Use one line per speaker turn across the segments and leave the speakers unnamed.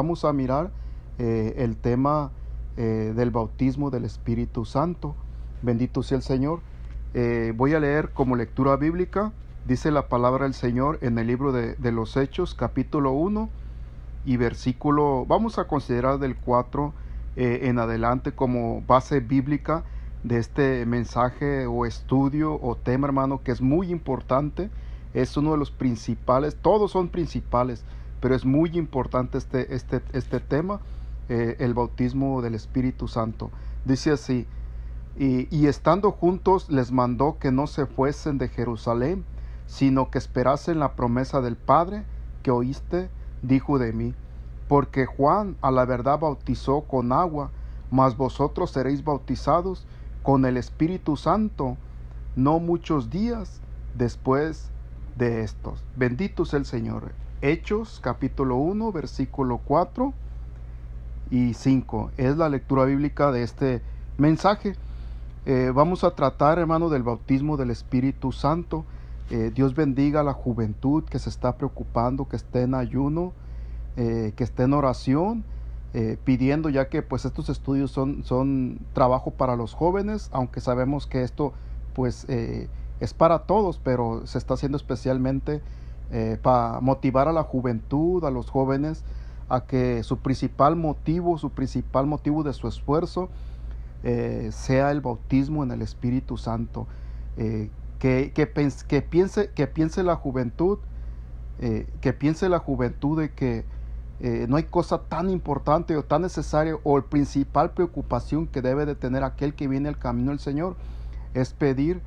vamos a mirar eh, el tema eh, del bautismo del Espíritu Santo. Bendito sea el Señor. voy a leer como lectura bíblica, dice la palabra del Señor en el libro de, de los Hechos, capítulo 1 y versículo, vamos a considerar del 4 en adelante como base bíblica de este mensaje o estudio o tema, hermano, que es muy importante, es uno de los principales, todos son principales, pero es muy importante este, este, este tema, eh, el bautismo del Espíritu Santo. Dice así, y, y estando juntos les mandó que no se fuesen de Jerusalén, sino que esperasen la promesa del Padre que oíste, dijo de mí, porque Juan a la verdad bautizó con agua, mas vosotros seréis bautizados con el Espíritu Santo no muchos días después de estos. Bendito sea el Señor. Hechos capítulo 1 versículo 4 y 5 es la lectura bíblica de este mensaje. Eh, vamos a tratar, hermano, del bautismo del Espíritu Santo. Eh, Dios bendiga a la juventud que se está preocupando, que esté en ayuno, eh, que esté en oración pidiendo ya que pues estos estudios son, son trabajo para los jóvenes, aunque sabemos que esto pues es para todos, pero se está haciendo especialmente eh, para motivar a la juventud, a los jóvenes, a que su principal motivo, su principal motivo de su esfuerzo sea el bautismo en el Espíritu Santo. que, que, que, piense, que piense la juventud, que piense la juventud de que eh, no hay cosa tan importante o tan necesaria o el principal preocupación que debe de tener aquel que viene al camino del Señor es pedir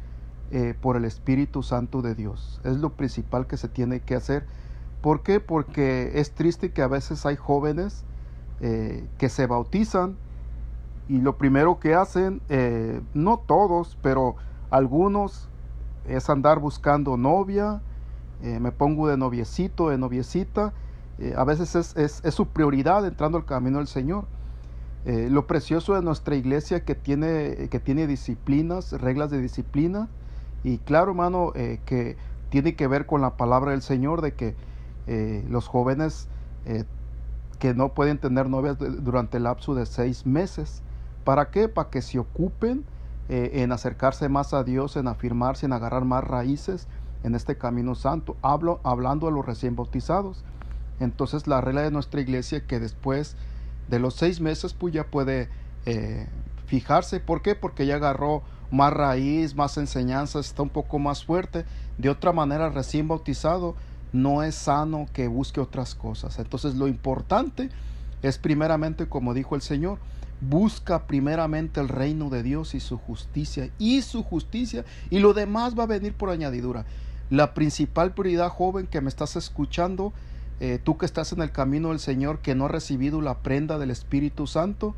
eh, por el Espíritu Santo de Dios. Es lo principal que se tiene que hacer. ¿Por qué? Porque es triste que a veces hay jóvenes eh, que se bautizan y lo primero que hacen, no todos, pero algunos, es andar buscando novia, me pongo de noviecito, de noviecita, eh, a veces es, su prioridad entrando al camino del Señor. Eh, lo precioso de nuestra iglesia que tiene, que tiene disciplinas, reglas de disciplina, y claro, hermano, eh, que tiene que ver con la palabra del Señor de que los jóvenes que no pueden tener novias durante el lapso de seis meses. ¿Para qué? Para que se ocupen en acercarse más a Dios, en afirmarse, en agarrar más raíces en este camino santo. Hablo hablando de los recién bautizados. Entonces la regla de nuestra iglesia que después de los seis meses pues ya puede eh, fijarse. ¿Por qué? Porque ya agarró más raíz, más enseñanza, está un poco más fuerte. De otra manera, recién bautizado, no es sano que busque otras cosas. Entonces lo importante es primeramente, como dijo el Señor, busca primeramente el reino de Dios y su justicia y su justicia y lo demás va a venir por añadidura. La principal prioridad, joven, que me estás escuchando, eh, tú que estás en el camino del Señor, que no has recibido la prenda del Espíritu Santo,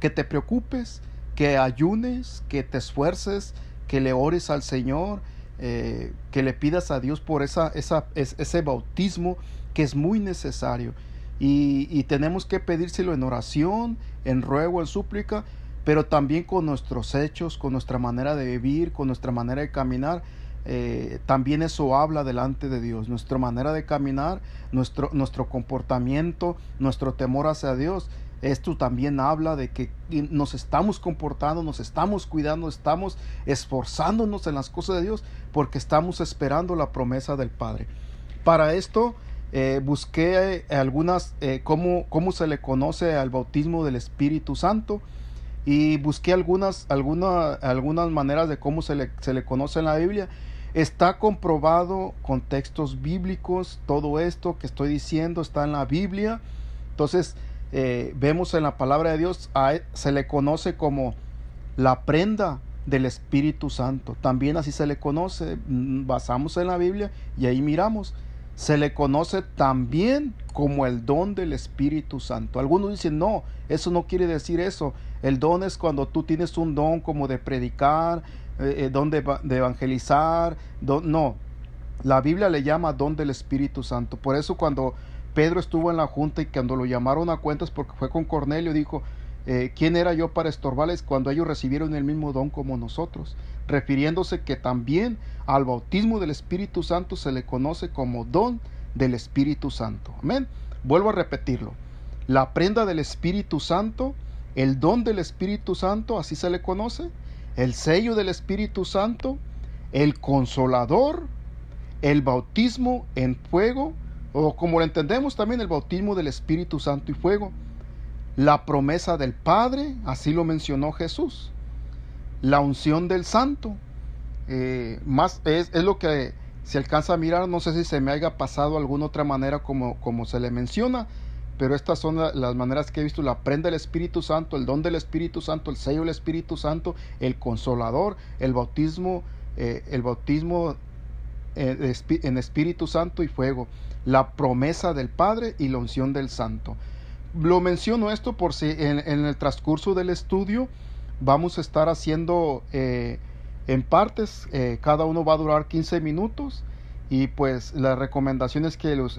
que te preocupes, que ayunes, que te esfuerces, que le ores al Señor, eh, que le pidas a Dios por esa, esa, ese bautismo que es muy necesario. Y, y, tenemos que pedírselo en oración, en ruego, en súplica, pero también con nuestros hechos, con nuestra manera de vivir, con nuestra manera de caminar, eh, también eso habla delante de Dios. Nuestra manera de caminar, nuestro, nuestro comportamiento, nuestro temor hacia Dios. Esto también habla de que nos estamos comportando, nos estamos cuidando, estamos esforzándonos en las cosas de Dios porque estamos esperando la promesa del Padre. Para esto eh, busqué algunas, eh, cómo, cómo, se le conoce al bautismo del Espíritu Santo y busqué algunas, algunas, algunas maneras de cómo se le, se le conoce en la Biblia Está comprobado con textos bíblicos, todo esto que estoy diciendo está en la Biblia. Entonces, eh, vemos en la palabra de Dios, e, se le conoce como la prenda del Espíritu Santo. También así se le conoce, mm, basamos en la Biblia y ahí miramos. Se le conoce también como el don del Espíritu Santo. Algunos dicen, no, eso no quiere decir eso. El don es cuando tú tienes un don como de predicar, eh, eh, don de, evangelizar, no, la Biblia le llama don del Espíritu Santo. Por eso cuando Pedro estuvo en la junta y cuando lo llamaron a cuentas porque fue con Cornelio, dijo, eh, ¿quién era yo para estorbarles cuando ellos recibieron el mismo don como nosotros? Refiriéndose que también al bautismo del Espíritu Santo se le conoce como don del Espíritu Santo. Amén. Vuelvo a repetirlo. la prenda del Espíritu Santo, el don del Espíritu Santo, así se le conoce, el sello del Espíritu Santo, el consolador, el bautismo en fuego, o como lo entendemos también el bautismo del Espíritu Santo y fuego, la promesa del Padre, así lo mencionó Jesús, la unción del Santo, eh, más es, es, lo que se alcanza a mirar, no sé si se me haya pasado alguna otra manera como, como se le menciona, pero estas son las maneras que he visto, la prenda del Espíritu Santo, el don del Espíritu Santo, el sello del Espíritu Santo, el consolador, el bautismo, eh, el bautismo en Espíritu Santo y fuego, la promesa del Padre y la unción del Santo. Lo menciono esto por si en, el transcurso del estudio vamos a estar haciendo eh, en partes, cada uno va a durar 15 minutos y pues la recomendación es que los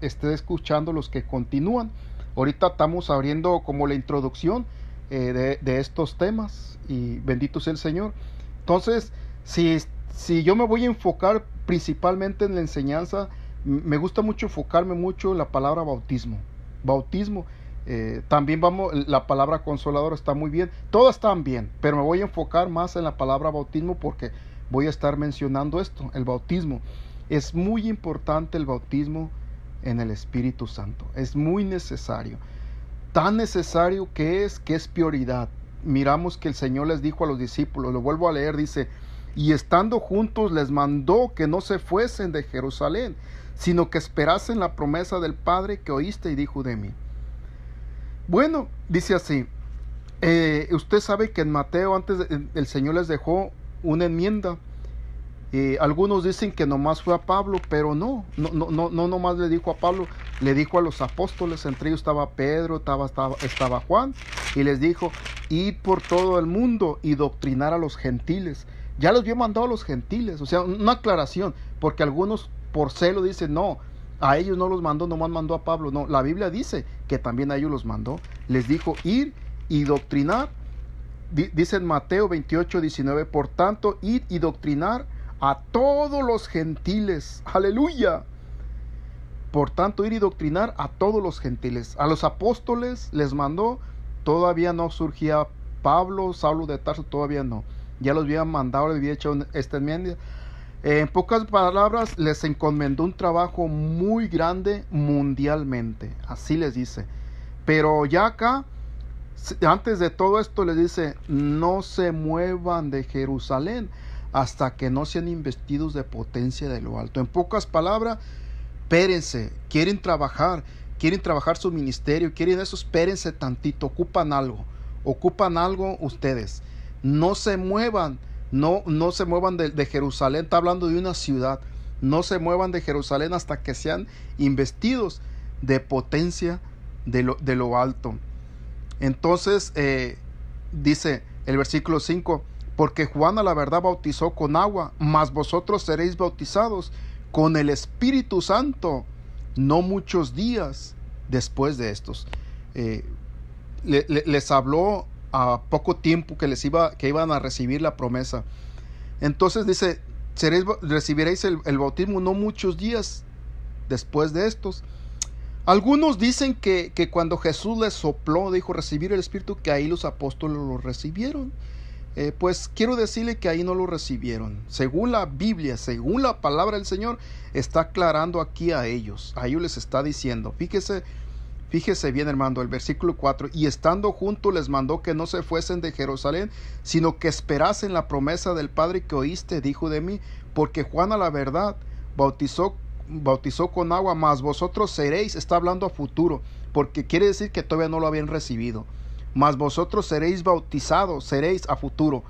esté escuchando los que continúan. Ahorita estamos abriendo como la introducción de, de, estos temas y bendito sea el Señor. Entonces, si, si yo me voy a enfocar principalmente en la enseñanza, me gusta mucho enfocarme mucho en la palabra bautismo. Bautismo. Eh, también vamos, la palabra consolador está muy bien. Todas están bien, pero me voy a enfocar más en la palabra bautismo porque voy a estar mencionando esto, el bautismo. Es muy importante el bautismo en el Espíritu Santo. Es muy necesario. Tan necesario que es que es prioridad. Miramos que el Señor les dijo a los discípulos, lo vuelvo a leer, dice, y estando juntos les mandó que no se fuesen de Jerusalén, sino que esperasen la promesa del Padre que oíste y dijo de mí. Bueno, dice así, eh, usted sabe que en Mateo antes el Señor les dejó una enmienda. Eh, algunos dicen que nomás fue a Pablo, pero no, no, no, no, no nomás le dijo a Pablo, le dijo a los apóstoles, entre ellos estaba Pedro, estaba, estaba, estaba Juan, y les dijo, id por todo el mundo y doctrinar a los gentiles ya los había mandado a los gentiles, o sea, una aclaración, porque algunos por celo dicen, no, a ellos no los mandó, nomás mandó a Pablo. No, la Biblia dice que también a ellos los mandó. Les dijo ir y doctrinar. Dice en Mateo 28, 19, por tanto, ir y doctrinar a todos los gentiles. Aleluya. Por tanto, ir y doctrinar a todos los gentiles. A los apóstoles les mandó, todavía no surgía Pablo, Saulo de Tarso, todavía no ya los había mandado, les había hecho esta enmienda. en pocas palabras, les encomendó un trabajo muy grande mundialmente, así les dice. Pero ya acá, antes de todo esto, les dice, no se muevan de Jerusalén hasta que no sean investidos de potencia de lo alto. En pocas palabras, espérense, quieren trabajar, quieren trabajar su ministerio, quieren eso, espérense tantito, ocupan algo, ocupan algo ustedes no se muevan, no, no se muevan de, Jerusalén, está hablando de una ciudad, no se muevan de Jerusalén hasta que sean investidos de potencia de lo, de lo alto. Entonces, eh, dice el versículo 5, porque Juan la verdad bautizó con agua, mas vosotros seréis bautizados con el Espíritu Santo, no muchos días después de estos. Eh, les habló a poco tiempo que les iba, que iban a recibir la promesa. Entonces dice, seréis, recibiréis el, bautismo no muchos días después de estos. Algunos dicen que, que, cuando Jesús les sopló, dijo recibir el Espíritu, que ahí los apóstoles lo recibieron. Eh, pues quiero decirle que ahí no lo recibieron. Según la Biblia, según la palabra del Señor, está aclarando aquí a ellos. A ellos les está diciendo, fíjese Fíjese bien, hermano, el versículo 4, y estando juntos les mandó que no se fuesen de Jerusalén, sino que esperasen la promesa del Padre que oíste, dijo de mí, porque Juan a la verdad bautizó, bautizó con agua, mas vosotros seréis, está hablando a futuro, porque quiere decir que todavía no lo habían recibido, mas vosotros seréis bautizados, seréis a futuro,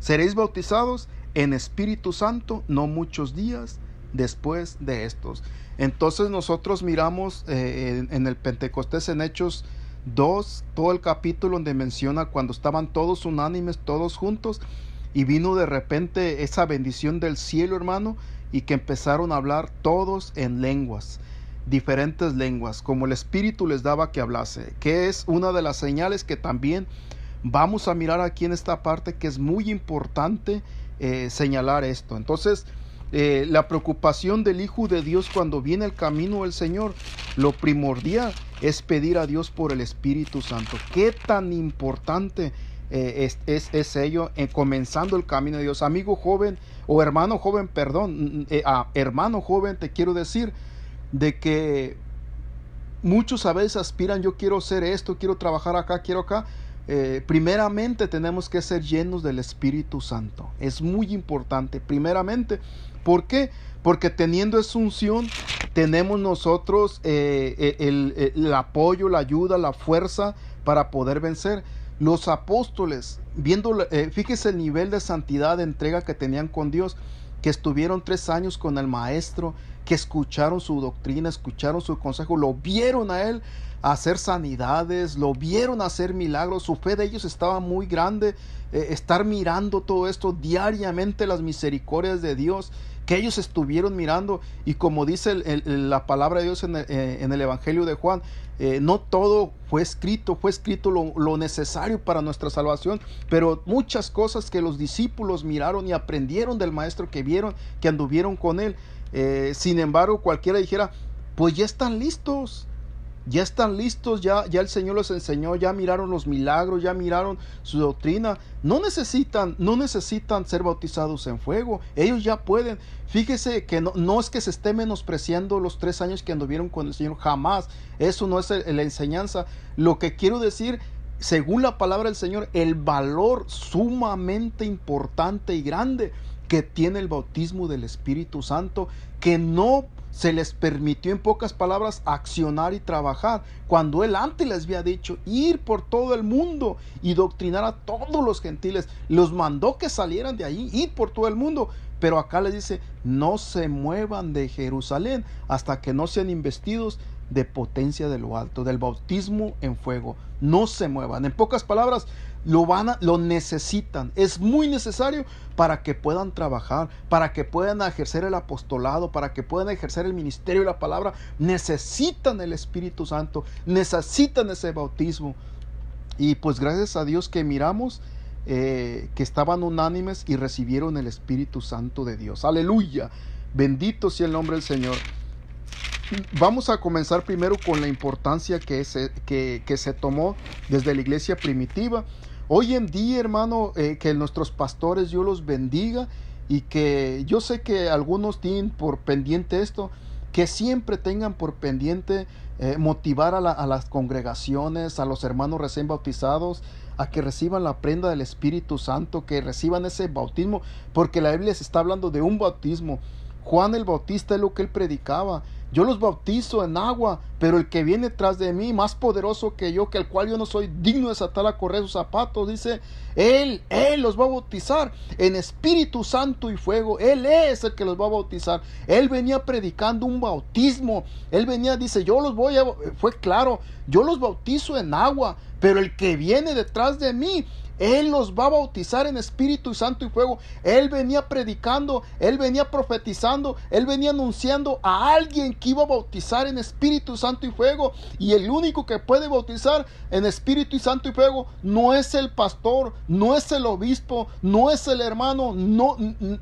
seréis bautizados en Espíritu Santo no muchos días después de estos. Entonces nosotros miramos eh, en, el Pentecostés en Hechos 2, todo el capítulo donde menciona cuando estaban todos unánimes, todos juntos, y vino de repente esa bendición del cielo, hermano, y que empezaron a hablar todos en lenguas, diferentes lenguas, como el Espíritu les daba que hablase, que es una de las señales que también vamos a mirar aquí en esta parte, que es muy importante eh, señalar esto. Entonces, eh, la preocupación del Hijo de Dios cuando viene el camino del Señor, lo primordial es pedir a Dios por el Espíritu Santo. ¿Qué tan importante eh, es, es, ello en comenzando el camino de Dios? Amigo joven o hermano joven, perdón, eh, ah, hermano joven, te quiero decir de que muchos a veces aspiran, yo quiero ser esto, quiero trabajar acá, quiero acá. Eh, primeramente tenemos que ser llenos del Espíritu Santo. Es muy importante. Primeramente, ¿por qué? Porque teniendo esa unción, tenemos nosotros eh, eh, el, el, apoyo, la ayuda, la fuerza para poder vencer. Los apóstoles, viendo, fíjese el nivel de santidad, de entrega que tenían con Dios, que estuvieron tres años con el Maestro, que escucharon su doctrina, escucharon su consejo, lo vieron a Él hacer sanidades, lo vieron hacer milagros, su fe de ellos estaba muy grande, eh, estar mirando todo esto diariamente, las misericordias de Dios, que ellos estuvieron mirando y como dice la palabra de Dios en el, eh, Evangelio de Juan, eh, no todo fue escrito, fue escrito lo, necesario para nuestra salvación, pero muchas cosas que los discípulos miraron y aprendieron del maestro que vieron, que anduvieron con él. Sin embargo, cualquiera dijera, pues ya están listos, ya están listos, ya, ya el Señor los enseñó, ya miraron los milagros, ya miraron su doctrina. No necesitan, no necesitan ser bautizados en fuego. Ellos ya pueden. Fíjese que no, no es que se esté menospreciando los tres años que anduvieron con el Señor, jamás. Eso no es la enseñanza. Lo que quiero decir, según la palabra del Señor, el valor sumamente importante y grande que tiene el bautismo del Espíritu Santo, que no se les permitió en pocas palabras accionar y trabajar, cuando él antes les había dicho ir por todo el mundo y doctrinar a todos los gentiles, los mandó que salieran de ahí, ir por todo el mundo, pero acá les dice, no se muevan de Jerusalén hasta que no sean investidos de potencia de lo alto, del bautismo en fuego. No se muevan. En pocas palabras, lo van a, lo necesitan. Es muy necesario para que puedan trabajar, para que puedan ejercer el apostolado, para que puedan ejercer el ministerio de la palabra. Necesitan el Espíritu Santo, necesitan ese bautismo. Y pues gracias a Dios que miramos eh, que estaban unánimes y recibieron el Espíritu Santo de Dios. Aleluya. Bendito sea el nombre del Señor. Vamos a comenzar primero con la importancia que se, que, se tomó desde la iglesia primitiva. Hoy en día, hermano, eh, que nuestros pastores Dios los bendiga y que yo sé que algunos tienen por pendiente esto, que siempre tengan por pendiente eh, motivar a, a, las congregaciones, a los hermanos recién bautizados, a que reciban la prenda del Espíritu Santo, que reciban ese bautismo, porque la Biblia se está hablando de un bautismo. Juan el Bautista es lo que él predicaba, yo los bautizo en agua, pero el que viene tras de mí, más poderoso que yo, que el cual yo no soy digno de desatar a correr sus zapatos, dice, Él, Él los va a bautizar en Espíritu Santo y fuego. Él es el que los va a bautizar. Él venía predicando un bautismo. Él venía, dice, yo los voy a, fue claro, yo los bautizo en agua, pero el que viene detrás de mí, él los va a bautizar en Espíritu Santo y fuego. Él venía predicando, Él venía profetizando, Él venía anunciando a alguien que iba a bautizar en Espíritu Santo y fuego. Y el único que puede bautizar en Espíritu y Santo y fuego no es el pastor, no es el obispo, no es el hermano, no,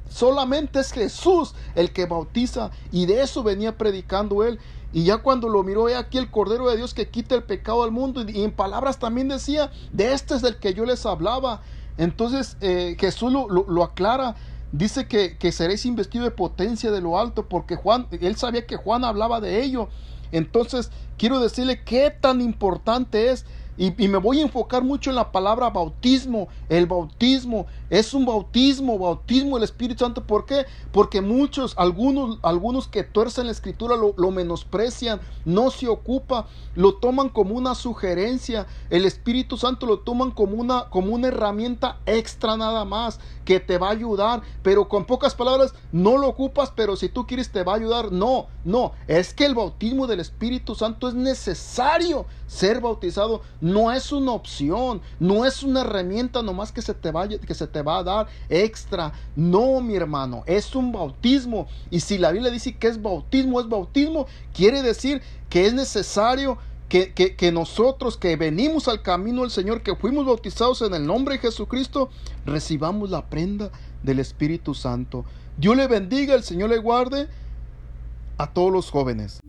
solamente es Jesús el que bautiza. Y de eso venía predicando Él. Y ya cuando lo miró, aquí el Cordero de Dios que quita el pecado al mundo. Y en palabras también decía, de este es del que yo les hablaba. Entonces eh, Jesús lo, aclara. Dice que, que seréis investido de potencia de lo alto, porque Juan, él sabía que Juan hablaba de ello. Entonces, quiero decirle qué tan importante es y, me voy a enfocar mucho en la palabra bautismo. El bautismo es un bautismo, bautismo del Espíritu Santo. ¿Por qué? Porque muchos, algunos, algunos que tuercen la escritura lo, lo, menosprecian, no se ocupa, lo toman como una sugerencia. El Espíritu Santo lo toman como una, como una herramienta extra nada más que te va a ayudar. Pero con pocas palabras, no lo ocupas, pero si tú quieres te va a ayudar. No, no, es que el bautismo del Espíritu Santo es necesario ser bautizado no es una opción, no es una herramienta nomás que se te vaya, que se te va a dar extra. No, mi hermano, es un bautismo. Y si la Biblia dice que es bautismo, es bautismo, quiere decir que es necesario que, que, que, nosotros que venimos al camino del Señor, que fuimos bautizados en el nombre de Jesucristo, recibamos la prenda del Espíritu Santo. Dios le bendiga, el Señor le guarde a todos los jóvenes.